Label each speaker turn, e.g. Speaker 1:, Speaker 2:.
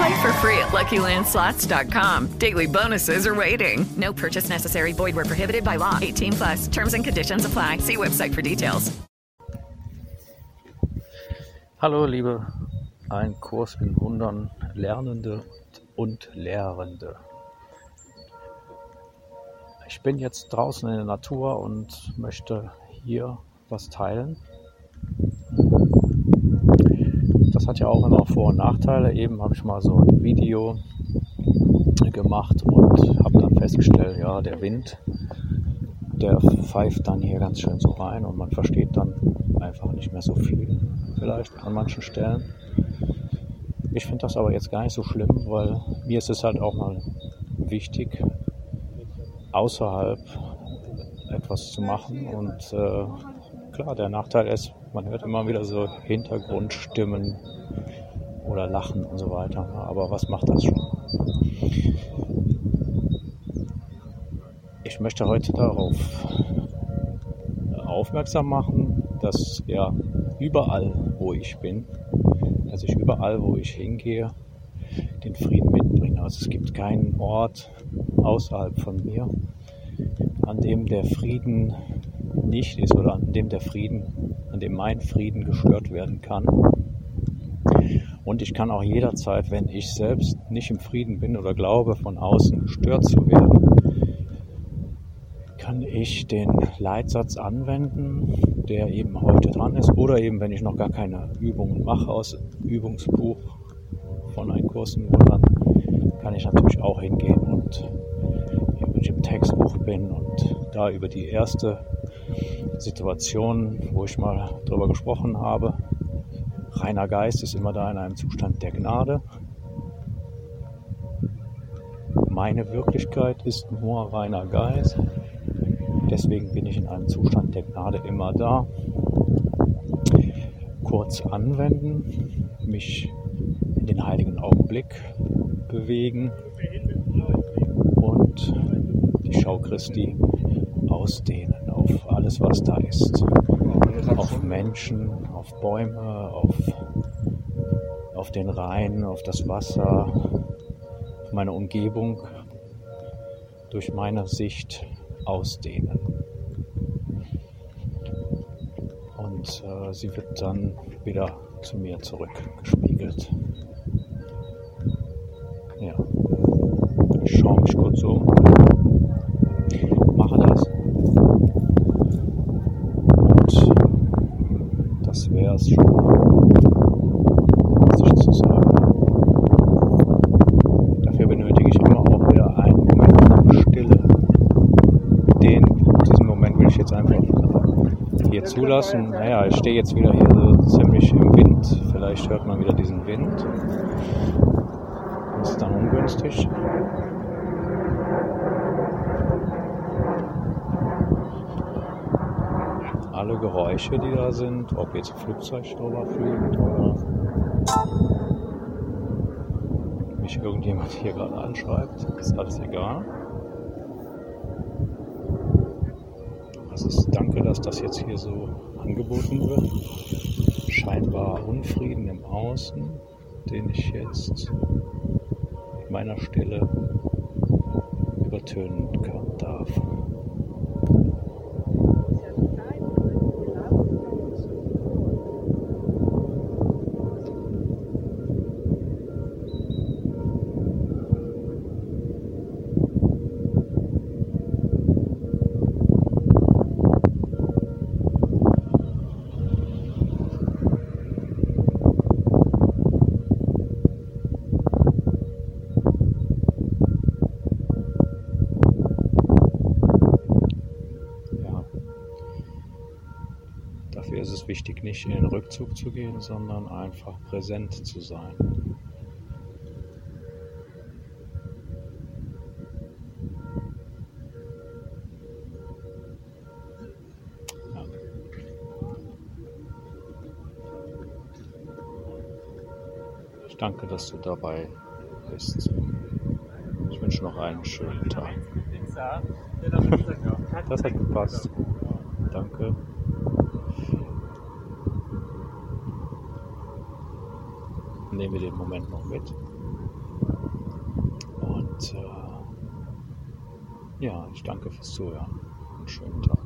Speaker 1: Play for free at LuckyLandSlots.com. Daily bonuses are waiting. No purchase necessary. Void were prohibited by law. 18 plus. Terms and conditions apply. See website for details.
Speaker 2: Hallo, liebe Ein Kurs in Wundern Lernende und Lehrende. Ich bin jetzt draußen in der Natur und möchte hier was teilen. Das hat ja auch immer Vor- und Nachteile. Eben habe ich mal so ein Video gemacht und habe dann festgestellt, ja, der Wind, der pfeift dann hier ganz schön so rein und man versteht dann einfach nicht mehr so viel, vielleicht an manchen Stellen. Ich finde das aber jetzt gar nicht so schlimm, weil mir ist es halt auch mal wichtig, außerhalb etwas zu machen. Und äh, klar, der Nachteil ist, man hört immer wieder so Hintergrundstimmen oder Lachen und so weiter. Aber was macht das schon? Ich möchte heute darauf aufmerksam machen, dass ja überall, wo ich bin, dass ich überall, wo ich hingehe, den Frieden mitbringe. Also es gibt keinen Ort außerhalb von mir, an dem der Frieden nicht ist oder an dem der Frieden, an dem mein Frieden gestört werden kann. Und ich kann auch jederzeit, wenn ich selbst nicht im Frieden bin oder glaube, von außen gestört zu werden, kann ich den Leitsatz anwenden, der eben heute dran ist. Oder eben, wenn ich noch gar keine Übungen mache aus Übungsbuch von einem Kurs in Wundern, kann ich natürlich auch hingehen und wenn ich im Textbuch bin und da über die erste Situation, wo ich mal drüber gesprochen habe, reiner Geist ist immer da in einem Zustand der Gnade. Meine Wirklichkeit ist nur reiner Geist. Deswegen bin ich in einem Zustand der Gnade immer da. Kurz anwenden, mich in den heiligen Augenblick bewegen und die Schau Christi ausdehnen auf alles, was da ist. Auf Menschen, auf Bäume, auf, auf den Rhein, auf das Wasser, auf meine Umgebung durch meine Sicht ausdehnen. Und äh, sie wird dann wieder zu mir zurückgespiegelt. Ja. Ich schaue mich kurz um. Mache das. Und das wäre es schon, was ich zu sagen habe. Dafür benötige ich immer auch wieder einen Moment Stille. Den, Moment will ich jetzt einfach hier zulassen. Naja, ich stehe jetzt wieder hier so ziemlich im Wind. Vielleicht hört man wieder diesen Wind. Das ist dann ungünstig. Alle Geräusche, die da sind, ob jetzt Flugzeug drüber fliegt oder mich irgendjemand hier gerade anschreibt, ist alles egal. Also es danke, dass das jetzt hier so angeboten wird. Scheinbar Unfrieden im Außen, den ich jetzt mit meiner Stille übertönen kann, darf. Dafür ist es wichtig, nicht in den Rückzug zu gehen, sondern einfach präsent zu sein. Ich danke, dass du dabei bist. Ich wünsche noch einen schönen Tag. Das hat gepasst. Danke. Nehmen wir den Moment noch mit. Und äh, ja, ich danke fürs Zuhören. Einen schönen Tag.